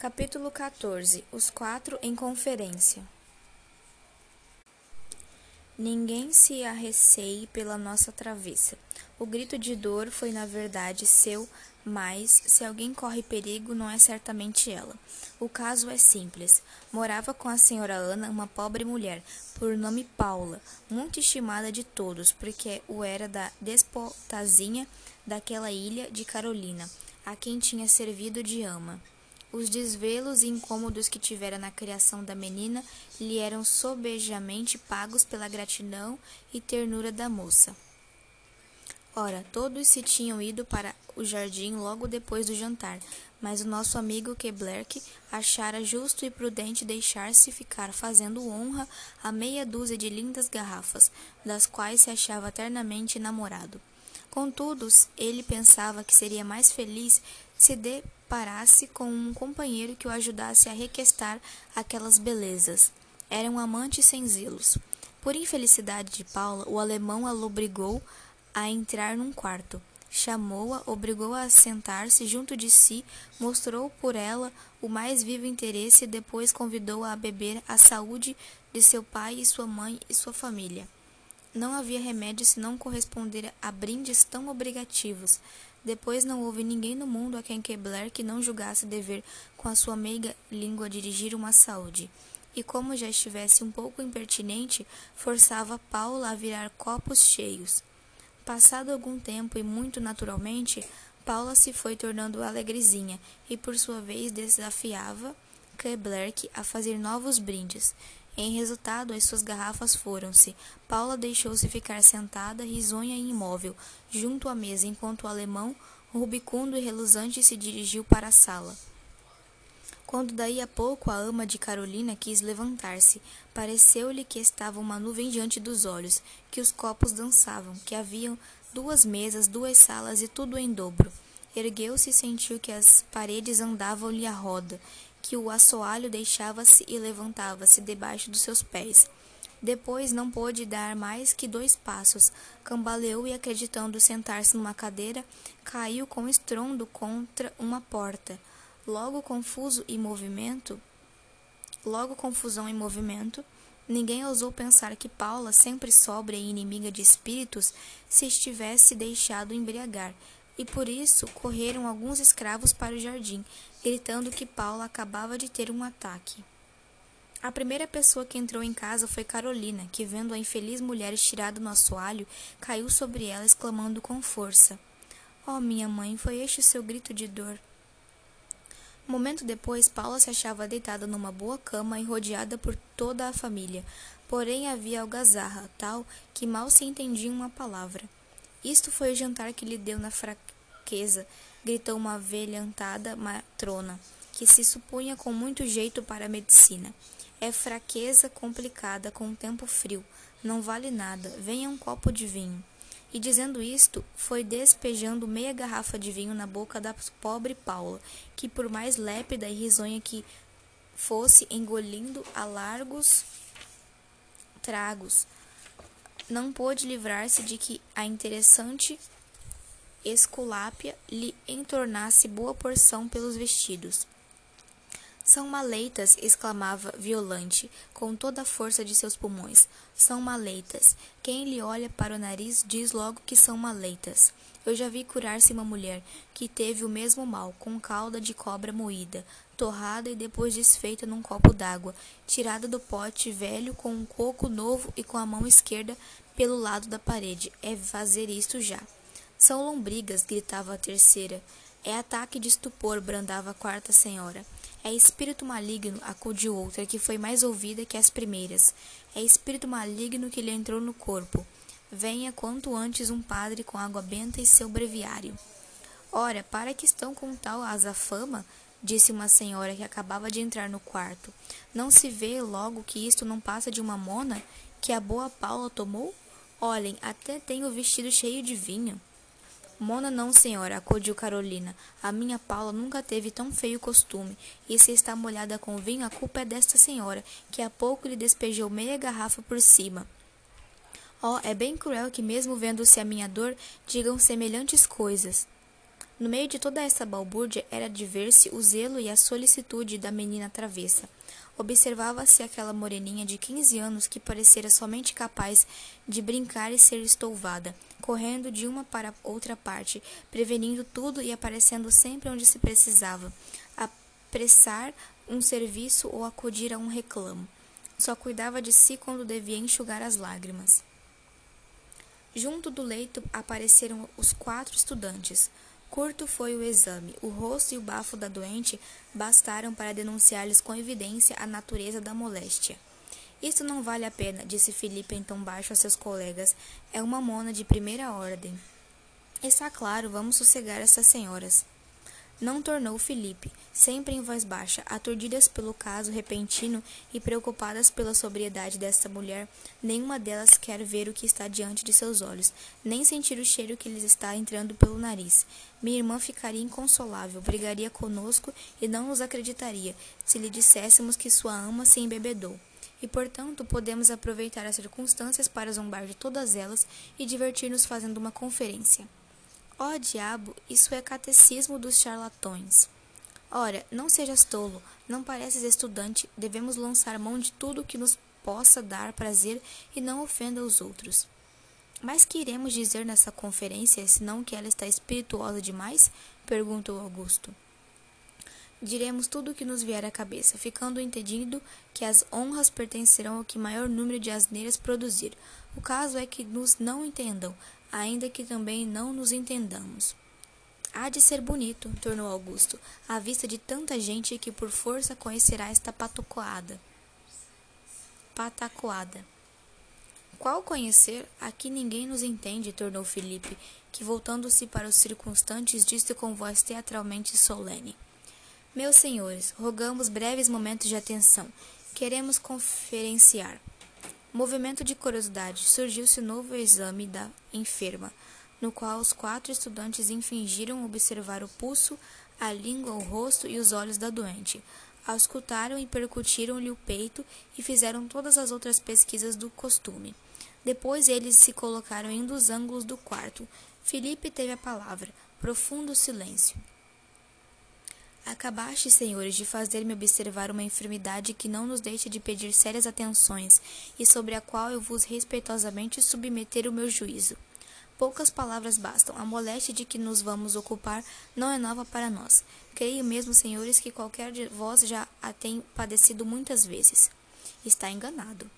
Capítulo 14 Os quatro em conferência. Ninguém se arreceie pela nossa travessa. O grito de dor foi, na verdade, seu, mas, se alguém corre perigo, não é certamente ela. O caso é simples. Morava com a senhora Ana uma pobre mulher, por nome Paula, muito estimada de todos, porque o era da despotazinha daquela ilha de Carolina, a quem tinha servido de ama. Os desvelos e incômodos que tivera na criação da menina lhe eram sobejamente pagos pela gratidão e ternura da moça. Ora, todos se tinham ido para o jardim logo depois do jantar, mas o nosso amigo Keblerk achara justo e prudente deixar-se ficar fazendo honra a meia dúzia de lindas garrafas, das quais se achava eternamente namorado. Contudo, ele pensava que seria mais feliz se deparasse com um companheiro que o ajudasse a requestar aquelas belezas. Era um amante sem zelos. Por infelicidade de Paula, o alemão a obrigou a entrar num quarto. Chamou-a, obrigou-a a sentar-se junto de si, mostrou por ela o mais vivo interesse e depois convidou-a a beber a saúde de seu pai e sua mãe e sua família. Não havia remédio senão corresponder a brindes tão obrigativos. Depois não houve ninguém no mundo a quem Kebler que não julgasse dever com a sua meiga língua dirigir uma saúde. E como já estivesse um pouco impertinente, forçava Paula a virar copos cheios. Passado algum tempo e muito naturalmente, Paula se foi tornando alegrezinha e por sua vez desafiava Keblerk a fazer novos brindes. Em resultado, as suas garrafas foram-se. Paula deixou-se ficar sentada, risonha e imóvel, junto à mesa, enquanto o alemão, rubicundo e reluzante, se dirigiu para a sala. Quando daí a pouco a ama de Carolina quis levantar-se, pareceu-lhe que estava uma nuvem diante dos olhos, que os copos dançavam, que haviam duas mesas, duas salas e tudo em dobro. Ergueu-se e sentiu que as paredes andavam-lhe à roda, que o assoalho deixava-se e levantava-se debaixo dos seus pés. Depois não pôde dar mais que dois passos. Cambaleou e, acreditando sentar-se numa cadeira, caiu com estrondo contra uma porta. Logo confuso e movimento, logo confusão e movimento, ninguém ousou pensar que Paula, sempre sóbria e inimiga de espíritos, se estivesse deixado embriagar e por isso correram alguns escravos para o jardim, gritando que Paula acabava de ter um ataque. A primeira pessoa que entrou em casa foi Carolina, que, vendo a infeliz mulher estirada no assoalho, caiu sobre ela, exclamando com força: Oh, minha mãe, foi este o seu grito de dor. Momento depois, Paula se achava deitada numa boa cama e rodeada por toda a família. Porém, havia algazarra, tal que mal se entendia uma palavra. Isto foi o jantar que lhe deu na fraqueza, gritou uma velhantada matrona, que se supunha com muito jeito para a medicina. É fraqueza complicada com o tempo frio. Não vale nada. Venha um copo de vinho. E dizendo isto, foi despejando meia garrafa de vinho na boca da pobre Paula, que por mais lépida e risonha que fosse, engolindo a largos tragos, não pôde livrar-se de que a interessante esculápia lhe entornasse boa porção pelos vestidos. São maleitas, exclamava Violante, com toda a força de seus pulmões. São maleitas. Quem lhe olha para o nariz diz logo que são maleitas. Eu já vi curar-se uma mulher que teve o mesmo mal, com cauda de cobra moída, torrada e depois desfeita num copo d'água, tirada do pote velho com um coco novo e com a mão esquerda pelo lado da parede. É fazer isto já. São lombrigas, gritava a terceira. É ataque de estupor, brandava a quarta senhora. É espírito maligno, acudiu outra, que foi mais ouvida que as primeiras. É espírito maligno que lhe entrou no corpo. Venha quanto antes um padre com água benta e seu breviário. Ora, para que estão com tal azafama? Disse uma senhora que acabava de entrar no quarto. Não se vê logo que isto não passa de uma mona que a boa Paula tomou? Olhem, até tem o vestido cheio de vinho. Mona não, senhora, acudiu Carolina. A minha Paula nunca teve tão feio costume, e se está molhada com vinho, a culpa é desta senhora, que há pouco lhe despejou meia garrafa por cima. Oh, é bem cruel que mesmo vendo-se a minha dor, digam semelhantes coisas. No meio de toda essa balbúrdia era de ver-se o zelo e a solicitude da menina travessa. Observava-se aquela moreninha de quinze anos que parecera somente capaz de brincar e ser estouvada, correndo de uma para outra parte, prevenindo tudo e aparecendo sempre onde se precisava, apressar um serviço ou acudir a um reclamo. Só cuidava de si quando devia enxugar as lágrimas. Junto do leito apareceram os quatro estudantes. Curto foi o exame. O rosto e o bafo da doente bastaram para denunciar-lhes com evidência a natureza da moléstia. Isso não vale a pena, disse Felipe em tom baixo a seus colegas. É uma mona de primeira ordem. Está claro, vamos sossegar essas senhoras. Não tornou Felipe, sempre em voz baixa, aturdidas pelo caso repentino e preocupadas pela sobriedade desta mulher, nenhuma delas quer ver o que está diante de seus olhos, nem sentir o cheiro que lhes está entrando pelo nariz. Minha irmã ficaria inconsolável, brigaria conosco e não nos acreditaria se lhe disséssemos que sua ama se embebedou. E, portanto, podemos aproveitar as circunstâncias para zombar de todas elas e divertir-nos fazendo uma conferência. Ó oh, diabo, isso é catecismo dos charlatões. Ora, não sejas tolo, não pareces estudante, devemos lançar mão de tudo que nos possa dar prazer e não ofenda os outros. Mas que iremos dizer nessa conferência, senão que ela está espirituosa demais? perguntou Augusto. Diremos tudo o que nos vier à cabeça, ficando entendido que as honras pertencerão ao que maior número de asneiras produzir. O caso é que nos não entendam, ainda que também não nos entendamos. Há de ser bonito, tornou Augusto, à vista de tanta gente que por força conhecerá esta patacoada. Patacoada. Qual conhecer? Aqui ninguém nos entende, tornou Felipe, que voltando-se para os circunstantes disse com voz teatralmente solene. Meus senhores, rogamos breves momentos de atenção. Queremos conferenciar. Movimento de curiosidade. Surgiu-se novo exame da enferma, no qual os quatro estudantes fingiram observar o pulso, a língua, o rosto e os olhos da doente. Auscultaram e percutiram-lhe o peito e fizeram todas as outras pesquisas do costume. Depois eles se colocaram em um dos ângulos do quarto. Felipe teve a palavra. Profundo silêncio. Acabaste, senhores, de fazer-me observar uma enfermidade que não nos deixa de pedir sérias atenções e sobre a qual eu vos respeitosamente submeter o meu juízo. Poucas palavras bastam. A moléstia de que nos vamos ocupar não é nova para nós. Creio mesmo, senhores, que qualquer de vós já a tem padecido muitas vezes. Está enganado.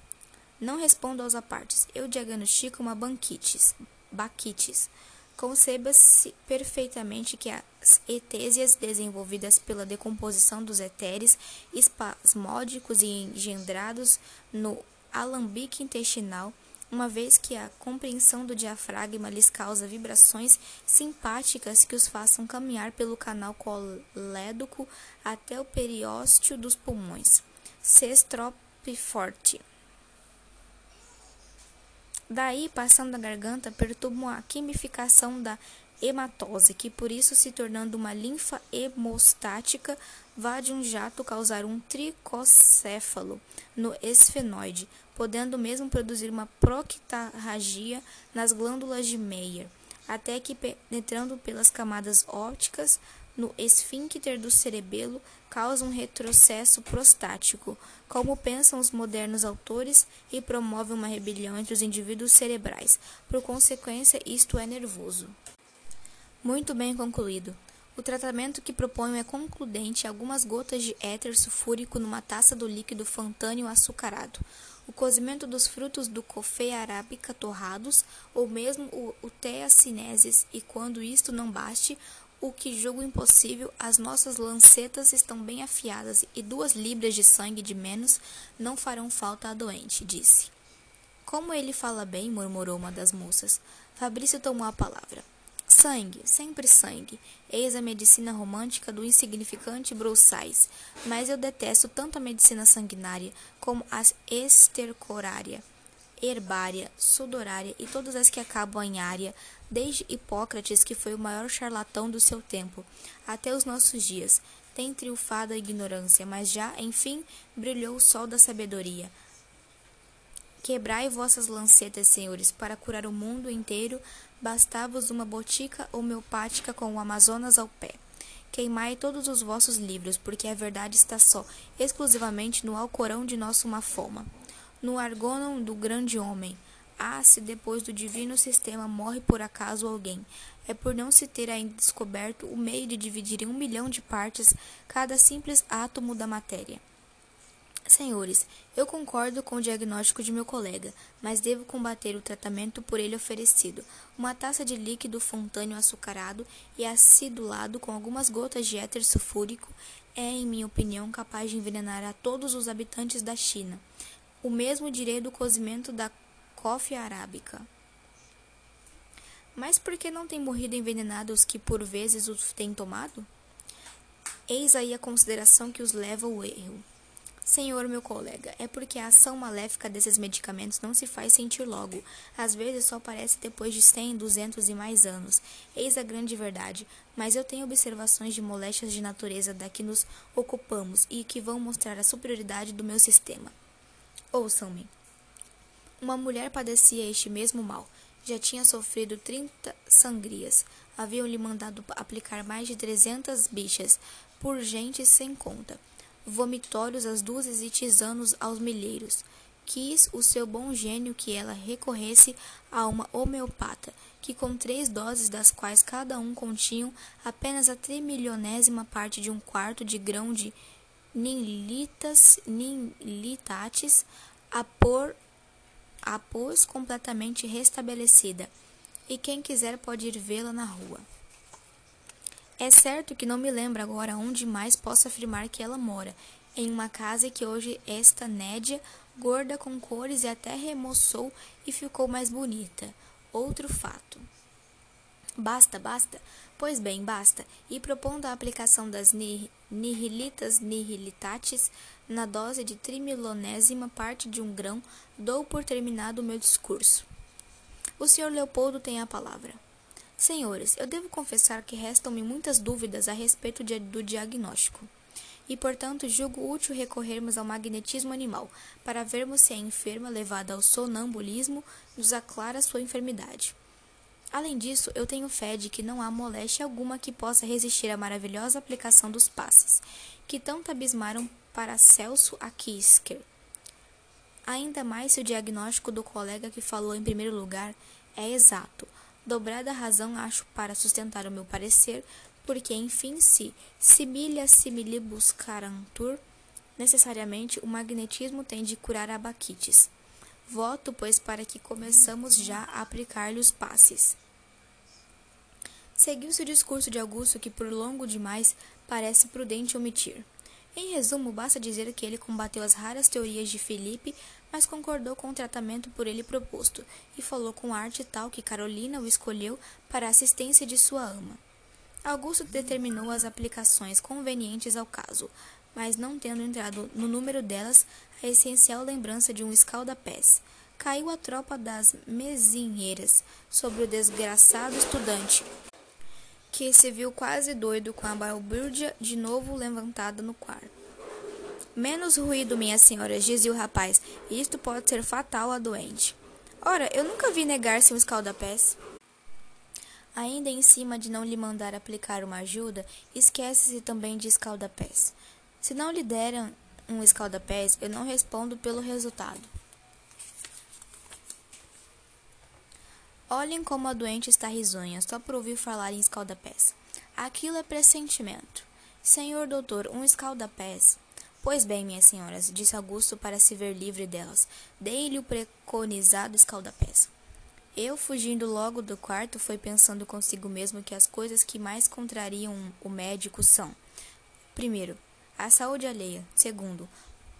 Não respondo aos apartes. Eu diagnostico uma banquites, baquites Conceba-se perfeitamente que as etésias desenvolvidas pela decomposição dos éteres espasmódicos e engendrados no alambique intestinal, uma vez que a compreensão do diafragma lhes causa vibrações simpáticas que os façam caminhar pelo canal colédoco até o periósteo dos pulmões. Cestropiforte. Daí, passando a garganta, perturbam a quimificação da hematose, que por isso se tornando uma linfa hemostática, vá de um jato causar um tricocéfalo no esfenoide, podendo mesmo produzir uma proctarragia nas glândulas de Meyer, até que penetrando pelas camadas ópticas no esfíncter do cerebelo causa um retrocesso prostático, como pensam os modernos autores, e promove uma rebelião entre os indivíduos cerebrais. Por consequência, isto é nervoso. Muito bem concluído. O tratamento que proponho é concludente algumas gotas de éter sulfúrico numa taça do líquido fantânio açucarado, o cozimento dos frutos do cofé arábica torrados, ou mesmo o, o teacineses, e quando isto não baste, o que julgo impossível, as nossas lancetas estão bem afiadas e duas libras de sangue de menos não farão falta à doente, disse. Como ele fala bem, murmurou uma das moças. Fabrício tomou a palavra. Sangue, sempre sangue. Eis a medicina romântica do insignificante Broussais. Mas eu detesto tanto a medicina sanguinária como a estercorária herbária, sudorária e todas as que acabam em área, desde Hipócrates, que foi o maior charlatão do seu tempo, até os nossos dias. Tem triunfado a ignorância, mas já, enfim, brilhou o sol da sabedoria. Quebrai vossas lancetas, senhores, para curar o mundo inteiro, Bastava-vos uma botica homeopática com o Amazonas ao pé. Queimai todos os vossos livros, porque a verdade está só, exclusivamente no Alcorão de nosso Mafoma, no Argonon do grande homem. Ah, se depois do divino sistema morre por acaso alguém, é por não se ter ainda descoberto o meio de dividir em um milhão de partes cada simples átomo da matéria. Senhores, eu concordo com o diagnóstico de meu colega, mas devo combater o tratamento por ele oferecido. Uma taça de líquido fontâneo açucarado e acidulado com algumas gotas de éter sulfúrico é, em minha opinião, capaz de envenenar a todos os habitantes da China. O mesmo direi do cozimento da coffee arábica. Mas por que não têm morrido envenenados os que por vezes os têm tomado? Eis aí a consideração que os leva ao erro. Senhor, meu colega, é porque a ação maléfica desses medicamentos não se faz sentir logo. Às vezes só aparece depois de cem, duzentos e mais anos. Eis a grande verdade. Mas eu tenho observações de moléstias de natureza da que nos ocupamos e que vão mostrar a superioridade do meu sistema. Ouçam-me. Uma mulher padecia este mesmo mal. Já tinha sofrido trinta sangrias. Haviam-lhe mandado aplicar mais de trezentas bichas, por gente sem conta vomitórios às dúzias e tisanos aos milheiros. Quis o seu bom gênio que ela recorresse a uma homeopata, que com três doses, das quais cada um continham apenas a trimilionésima parte de um quarto de grão de ninlitas, ninlitates, a, por, a pôs completamente restabelecida, e quem quiser pode ir vê-la na rua. É certo que não me lembro agora onde mais posso afirmar que ela mora, em uma casa que hoje esta nédia, gorda com cores e até remoçou e ficou mais bonita. Outro fato. Basta, basta? Pois bem, basta. E propondo a aplicação das nihilitas nihilitatis na dose de trimilonésima parte de um grão, dou por terminado o meu discurso. O senhor Leopoldo tem a palavra. Senhores, eu devo confessar que restam-me muitas dúvidas a respeito de, do diagnóstico. E, portanto, julgo útil recorrermos ao magnetismo animal, para vermos se a enferma, levada ao sonambulismo, nos aclara sua enfermidade. Além disso, eu tenho fé de que não há moléstia alguma que possa resistir à maravilhosa aplicação dos passes, que tanto abismaram para Celso Akisker. Ainda mais se o diagnóstico do colega que falou em primeiro lugar é exato, Dobrada razão acho para sustentar o meu parecer, porque, enfim, se similia similibus carantur, necessariamente o magnetismo tem de curar a baquites. Voto, pois, para que começamos já a aplicar-lhe os passes. Seguiu-se o discurso de Augusto, que por longo demais parece prudente omitir. Em resumo, basta dizer que ele combateu as raras teorias de Felipe, mas concordou com o tratamento por ele proposto, e falou com arte tal que Carolina o escolheu para a assistência de sua ama. Augusto determinou as aplicações convenientes ao caso, mas não tendo entrado no número delas a essencial lembrança de um escalda-pés. Caiu a tropa das mesinheiras sobre o desgraçado estudante, que se viu quase doido com a balbúrdia de novo levantada no quarto. Menos ruído, minhas senhoras, dizia o rapaz. Isto pode ser fatal a doente. Ora, eu nunca vi negar-se um escaldapés. Ainda em cima de não lhe mandar aplicar uma ajuda, esquece-se também de escaldapés. Se não lhe deram um escaldapés, eu não respondo pelo resultado. Olhem como a doente está risonha, só por ouvir falar em escaldapés. Aquilo é pressentimento. Senhor doutor, um escaldapés. Pois bem, minhas senhoras, disse Augusto para se ver livre delas, dei-lhe o preconizado escaldapés. Eu, fugindo logo do quarto, foi pensando consigo mesmo que as coisas que mais contrariam o médico são: primeiro, a saúde alheia; segundo,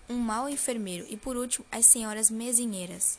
um mau enfermeiro; e por último, as senhoras mesinheiras.